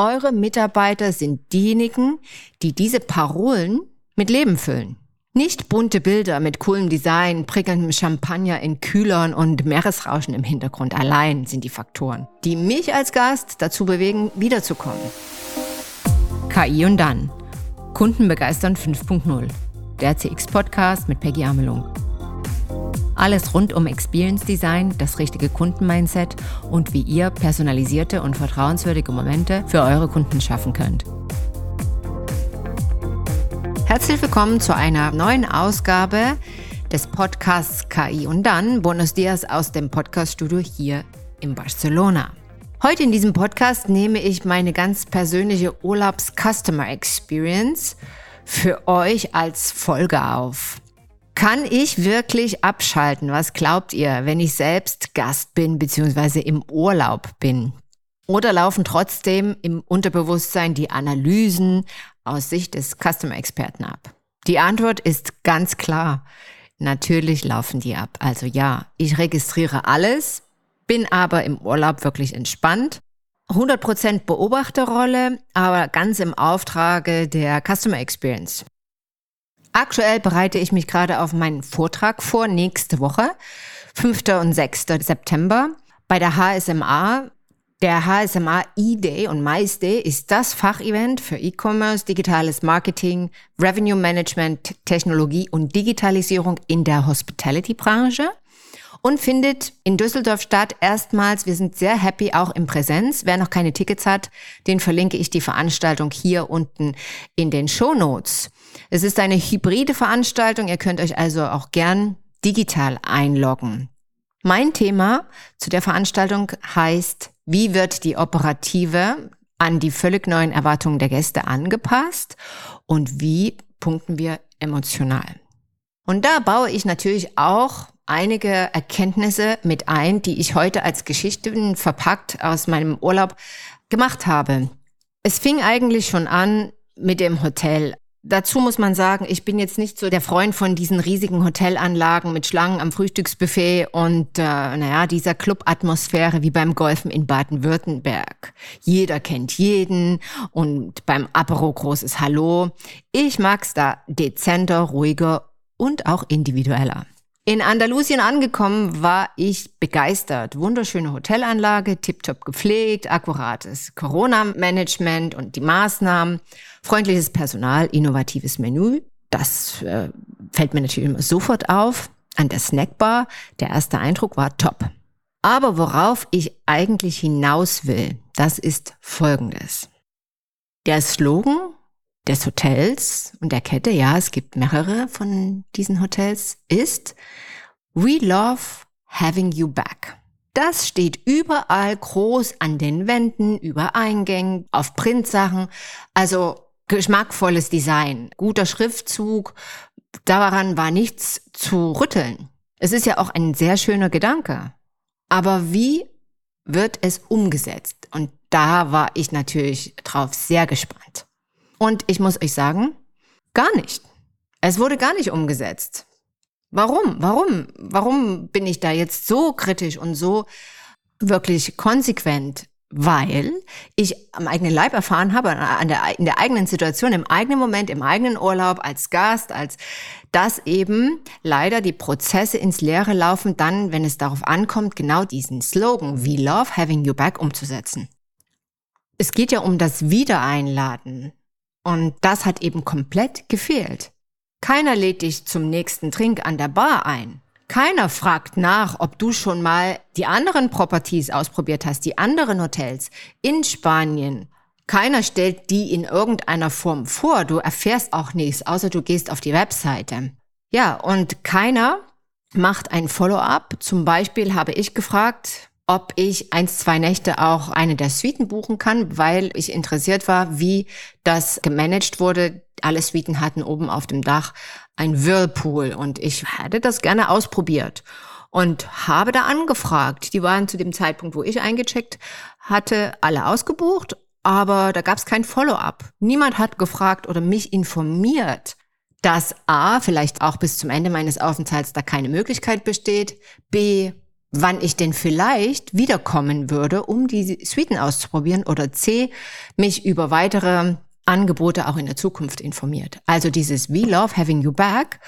eure Mitarbeiter sind diejenigen, die diese Parolen mit Leben füllen. Nicht bunte Bilder mit coolem Design, prickelndem Champagner in Kühlern und Meeresrauschen im Hintergrund allein sind die Faktoren, die mich als Gast dazu bewegen, wiederzukommen. KI und dann. Kunden begeistern 5.0. Der CX-Podcast mit Peggy Amelung. Alles rund um Experience Design, das richtige Kundenmindset und wie ihr personalisierte und vertrauenswürdige Momente für eure Kunden schaffen könnt. Herzlich willkommen zu einer neuen Ausgabe des Podcasts KI und dann Buenos Dias aus dem Podcaststudio hier in Barcelona. Heute in diesem Podcast nehme ich meine ganz persönliche Urlaubs-Customer Experience für euch als Folge auf. Kann ich wirklich abschalten? Was glaubt ihr, wenn ich selbst Gast bin bzw. im Urlaub bin? Oder laufen trotzdem im Unterbewusstsein die Analysen aus Sicht des Customer-Experten ab? Die Antwort ist ganz klar. Natürlich laufen die ab. Also ja, ich registriere alles, bin aber im Urlaub wirklich entspannt. 100% Beobachterrolle, aber ganz im Auftrage der Customer Experience. Aktuell bereite ich mich gerade auf meinen Vortrag vor, nächste Woche, 5. und 6. September, bei der HSMA. Der HSMA E-Day und Mais Day ist das Fachevent für E-Commerce, digitales Marketing, Revenue Management, Technologie und Digitalisierung in der Hospitality-Branche und findet in Düsseldorf statt. Erstmals, wir sind sehr happy, auch in Präsenz. Wer noch keine Tickets hat, den verlinke ich die Veranstaltung hier unten in den Show Notes. Es ist eine hybride Veranstaltung. Ihr könnt euch also auch gern digital einloggen. Mein Thema zu der Veranstaltung heißt, wie wird die operative an die völlig neuen Erwartungen der Gäste angepasst und wie punkten wir emotional. Und da baue ich natürlich auch einige Erkenntnisse mit ein, die ich heute als Geschichten verpackt aus meinem Urlaub gemacht habe. Es fing eigentlich schon an mit dem Hotel. Dazu muss man sagen, ich bin jetzt nicht so der Freund von diesen riesigen Hotelanlagen mit Schlangen am Frühstücksbuffet und äh, naja, dieser Clubatmosphäre wie beim Golfen in Baden-Württemberg. Jeder kennt jeden und beim Apero großes Hallo. Ich mag's da dezenter, ruhiger und auch individueller. In Andalusien angekommen war ich begeistert. Wunderschöne Hotelanlage, tiptop gepflegt, akkurates Corona-Management und die Maßnahmen, freundliches Personal, innovatives Menü. Das äh, fällt mir natürlich immer sofort auf. An der Snackbar, der erste Eindruck war top. Aber worauf ich eigentlich hinaus will, das ist Folgendes. Der Slogan des Hotels und der Kette, ja, es gibt mehrere von diesen Hotels, ist We love having you back. Das steht überall groß an den Wänden, über Eingängen, auf Printsachen. Also geschmackvolles Design, guter Schriftzug. Daran war nichts zu rütteln. Es ist ja auch ein sehr schöner Gedanke. Aber wie wird es umgesetzt? Und da war ich natürlich drauf sehr gespannt. Und ich muss euch sagen, gar nicht. Es wurde gar nicht umgesetzt. Warum? Warum? Warum bin ich da jetzt so kritisch und so wirklich konsequent? Weil ich am eigenen Leib erfahren habe, der, in der eigenen Situation, im eigenen Moment, im eigenen Urlaub, als Gast, als dass eben leider die Prozesse ins Leere laufen, dann, wenn es darauf ankommt, genau diesen Slogan, We love having you back umzusetzen. Es geht ja um das Wiedereinladen. Und das hat eben komplett gefehlt. Keiner lädt dich zum nächsten Trink an der Bar ein. Keiner fragt nach, ob du schon mal die anderen Properties ausprobiert hast, die anderen Hotels in Spanien. Keiner stellt die in irgendeiner Form vor. Du erfährst auch nichts, außer du gehst auf die Webseite. Ja, und keiner macht ein Follow-up. Zum Beispiel habe ich gefragt, ob ich eins, zwei Nächte auch eine der Suiten buchen kann, weil ich interessiert war, wie das gemanagt wurde. Alle Suiten hatten oben auf dem Dach ein Whirlpool und ich hätte das gerne ausprobiert und habe da angefragt. Die waren zu dem Zeitpunkt, wo ich eingecheckt hatte, alle ausgebucht, aber da gab es kein Follow-up. Niemand hat gefragt oder mich informiert, dass A, vielleicht auch bis zum Ende meines Aufenthalts da keine Möglichkeit besteht, B, wann ich denn vielleicht wiederkommen würde, um die Suiten auszuprobieren oder C, mich über weitere Angebote auch in der Zukunft informiert. Also dieses We Love Having You Back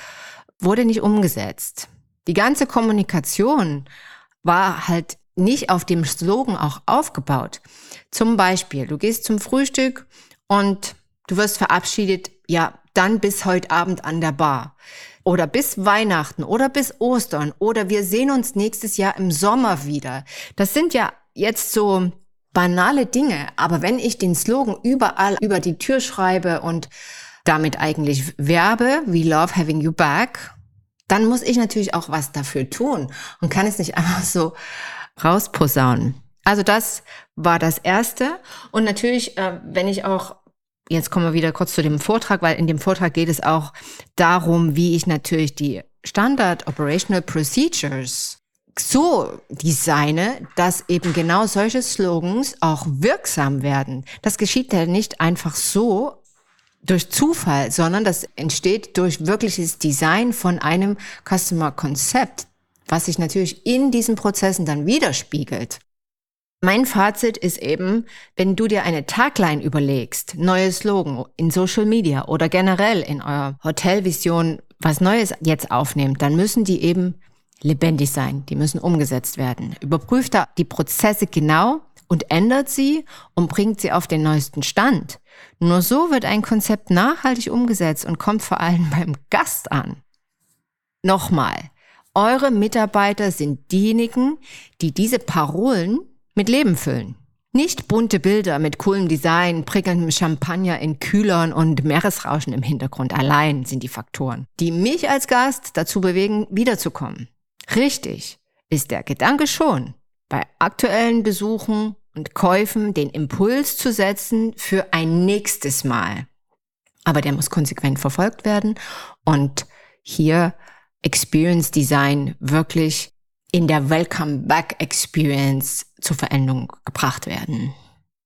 wurde nicht umgesetzt. Die ganze Kommunikation war halt nicht auf dem Slogan auch aufgebaut. Zum Beispiel, du gehst zum Frühstück und du wirst verabschiedet, ja, dann bis heute Abend an der Bar. Oder bis Weihnachten oder bis Ostern oder wir sehen uns nächstes Jahr im Sommer wieder. Das sind ja jetzt so banale Dinge, aber wenn ich den Slogan überall über die Tür schreibe und damit eigentlich werbe, we love having you back, dann muss ich natürlich auch was dafür tun und kann es nicht einfach so rausposaunen. Also das war das Erste. Und natürlich, äh, wenn ich auch, jetzt kommen wir wieder kurz zu dem Vortrag, weil in dem Vortrag geht es auch darum, wie ich natürlich die Standard Operational Procedures so designe, dass eben genau solche Slogans auch wirksam werden. Das geschieht ja nicht einfach so durch Zufall, sondern das entsteht durch wirkliches Design von einem Customer Konzept, was sich natürlich in diesen Prozessen dann widerspiegelt. Mein Fazit ist eben, wenn du dir eine Tagline überlegst, neues Slogan in Social Media oder generell in eurer Hotelvision was Neues jetzt aufnehmt, dann müssen die eben lebendig sein, die müssen umgesetzt werden. Überprüft da die Prozesse genau und ändert sie und bringt sie auf den neuesten Stand. Nur so wird ein Konzept nachhaltig umgesetzt und kommt vor allem beim Gast an. Nochmal, eure Mitarbeiter sind diejenigen, die diese Parolen mit Leben füllen. Nicht bunte Bilder mit coolem Design, prickelndem Champagner in Kühlern und Meeresrauschen im Hintergrund allein sind die Faktoren, die mich als Gast dazu bewegen, wiederzukommen. Richtig ist der Gedanke schon, bei aktuellen Besuchen und Käufen den Impuls zu setzen für ein nächstes Mal. Aber der muss konsequent verfolgt werden und hier Experience Design wirklich in der Welcome Back Experience zur Veränderung gebracht werden.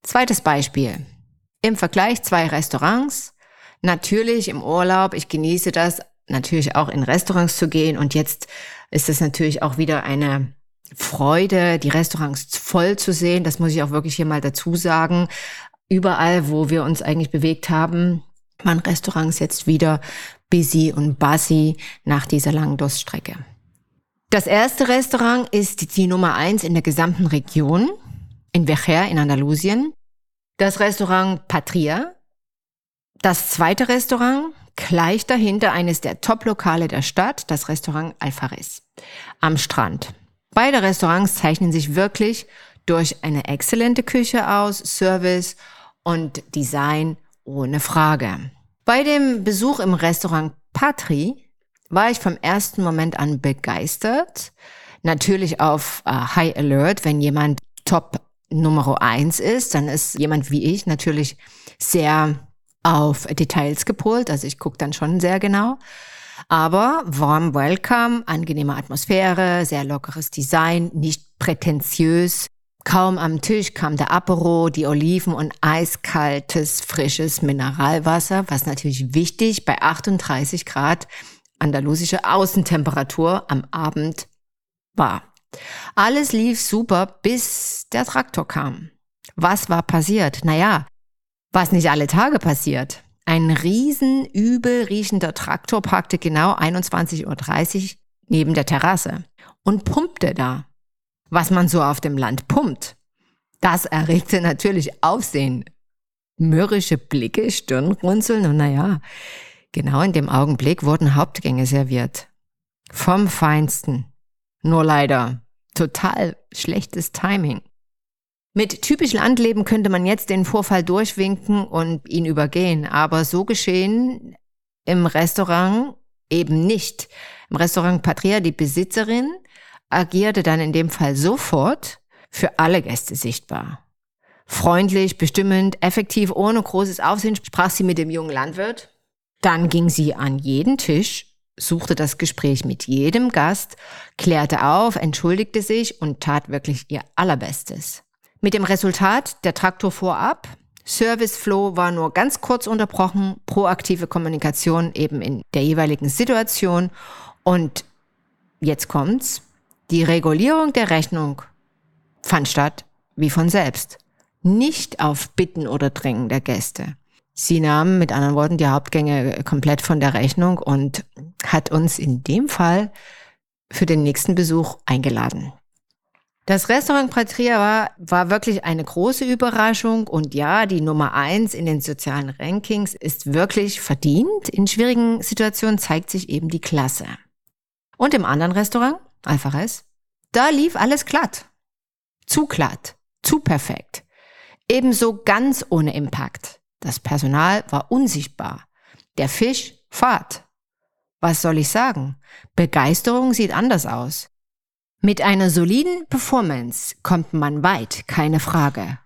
Zweites Beispiel. Im Vergleich zwei Restaurants. Natürlich im Urlaub, ich genieße das, natürlich auch in Restaurants zu gehen und jetzt ist es natürlich auch wieder eine Freude, die Restaurants voll zu sehen. Das muss ich auch wirklich hier mal dazu sagen. Überall, wo wir uns eigentlich bewegt haben, waren Restaurants jetzt wieder busy und buzzy nach dieser langen Durststrecke. Das erste Restaurant ist die Nummer eins in der gesamten Region, in Vejer in Andalusien. Das Restaurant Patria. Das zweite Restaurant, gleich dahinter eines der Top-Lokale der Stadt, das Restaurant Alfares am Strand. Beide Restaurants zeichnen sich wirklich durch eine exzellente Küche aus, Service und Design ohne Frage. Bei dem Besuch im Restaurant Patri war ich vom ersten Moment an begeistert. Natürlich auf uh, High Alert, wenn jemand Top Nummer eins ist, dann ist jemand wie ich natürlich sehr auf Details gepolt. Also ich gucke dann schon sehr genau. Aber warm Welcome, angenehme Atmosphäre, sehr lockeres Design, nicht prätentiös. Kaum am Tisch kam der Apero, die Oliven und eiskaltes, frisches Mineralwasser, was natürlich wichtig bei 38 Grad andalusische Außentemperatur am Abend war. Alles lief super, bis der Traktor kam. Was war passiert? Naja, was nicht alle Tage passiert. Ein riesen übel riechender Traktor parkte genau 21.30 Uhr neben der Terrasse und pumpte da. Was man so auf dem Land pumpt. Das erregte natürlich Aufsehen. Mürrische Blicke, Stirnrunzeln und naja, genau in dem Augenblick wurden Hauptgänge serviert. Vom Feinsten. Nur leider total schlechtes Timing. Mit typisch Landleben könnte man jetzt den Vorfall durchwinken und ihn übergehen, aber so geschehen im Restaurant eben nicht. Im Restaurant Patria, die Besitzerin, agierte dann in dem Fall sofort für alle Gäste sichtbar. Freundlich, bestimmend, effektiv, ohne großes Aufsehen sprach sie mit dem jungen Landwirt. Dann ging sie an jeden Tisch, suchte das Gespräch mit jedem Gast, klärte auf, entschuldigte sich und tat wirklich ihr Allerbestes. Mit dem Resultat, der Traktor fuhr ab, Service Flow war nur ganz kurz unterbrochen, proaktive Kommunikation eben in der jeweiligen Situation und jetzt kommt's. Die Regulierung der Rechnung fand statt wie von selbst, nicht auf Bitten oder Drängen der Gäste. Sie nahm mit anderen Worten die Hauptgänge komplett von der Rechnung und hat uns in dem Fall für den nächsten Besuch eingeladen. Das Restaurant Patria war, war wirklich eine große Überraschung und ja, die Nummer eins in den sozialen Rankings ist wirklich verdient. In schwierigen Situationen zeigt sich eben die Klasse. Und im anderen Restaurant, Alfares, da lief alles glatt. Zu glatt, zu perfekt. Ebenso ganz ohne Impact. Das Personal war unsichtbar. Der Fisch fad. Was soll ich sagen? Begeisterung sieht anders aus. Mit einer soliden Performance kommt man weit, keine Frage.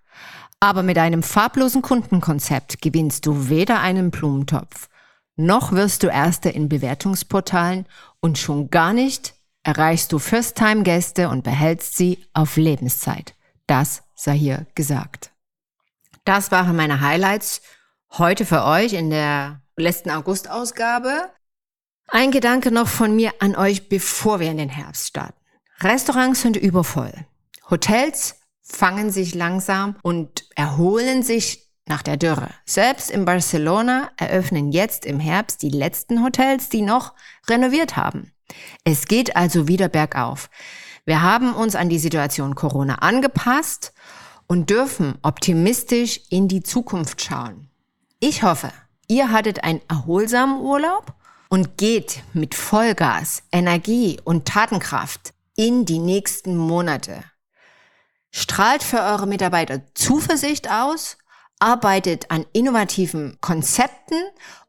Aber mit einem farblosen Kundenkonzept gewinnst du weder einen Blumentopf, noch wirst du Erster in Bewertungsportalen und schon gar nicht erreichst du First-Time-Gäste und behältst sie auf Lebenszeit. Das sei hier gesagt. Das waren meine Highlights heute für euch in der letzten August-Ausgabe. Ein Gedanke noch von mir an euch, bevor wir in den Herbst starten. Restaurants sind übervoll. Hotels fangen sich langsam und erholen sich nach der Dürre. Selbst in Barcelona eröffnen jetzt im Herbst die letzten Hotels, die noch renoviert haben. Es geht also wieder bergauf. Wir haben uns an die Situation Corona angepasst und dürfen optimistisch in die Zukunft schauen. Ich hoffe, ihr hattet einen erholsamen Urlaub und geht mit Vollgas, Energie und Tatenkraft in die nächsten Monate. Strahlt für eure Mitarbeiter Zuversicht aus, arbeitet an innovativen Konzepten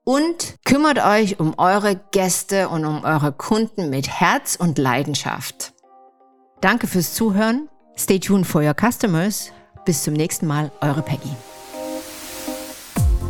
und kümmert euch um eure Gäste und um eure Kunden mit Herz und Leidenschaft. Danke fürs Zuhören. Stay tuned for your customers. Bis zum nächsten Mal, eure Peggy.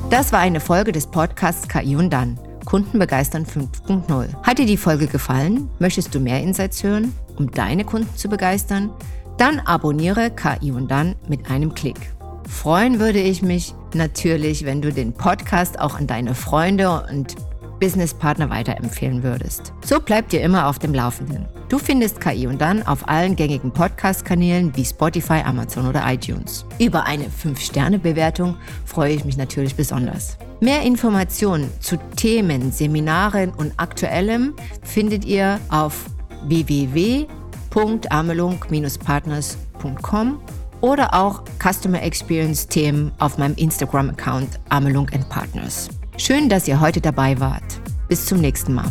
Das war eine Folge des Podcasts KI und dann. Kunden begeistern 5.0. Hat dir die Folge gefallen? Möchtest du mehr Insights hören, um deine Kunden zu begeistern? Dann abonniere KI und dann mit einem Klick. Freuen würde ich mich natürlich, wenn du den Podcast auch an deine Freunde und Businesspartner weiterempfehlen würdest. So bleibt ihr immer auf dem Laufenden. Du findest KI und dann auf allen gängigen Podcast-Kanälen wie Spotify, Amazon oder iTunes. Über eine 5-Sterne-Bewertung freue ich mich natürlich besonders. Mehr Informationen zu Themen, Seminaren und Aktuellem findet ihr auf www.amelung-partners.com oder auch Customer Experience Themen auf meinem Instagram-Account Amelung Partners. Schön, dass ihr heute dabei wart. Bis zum nächsten Mal.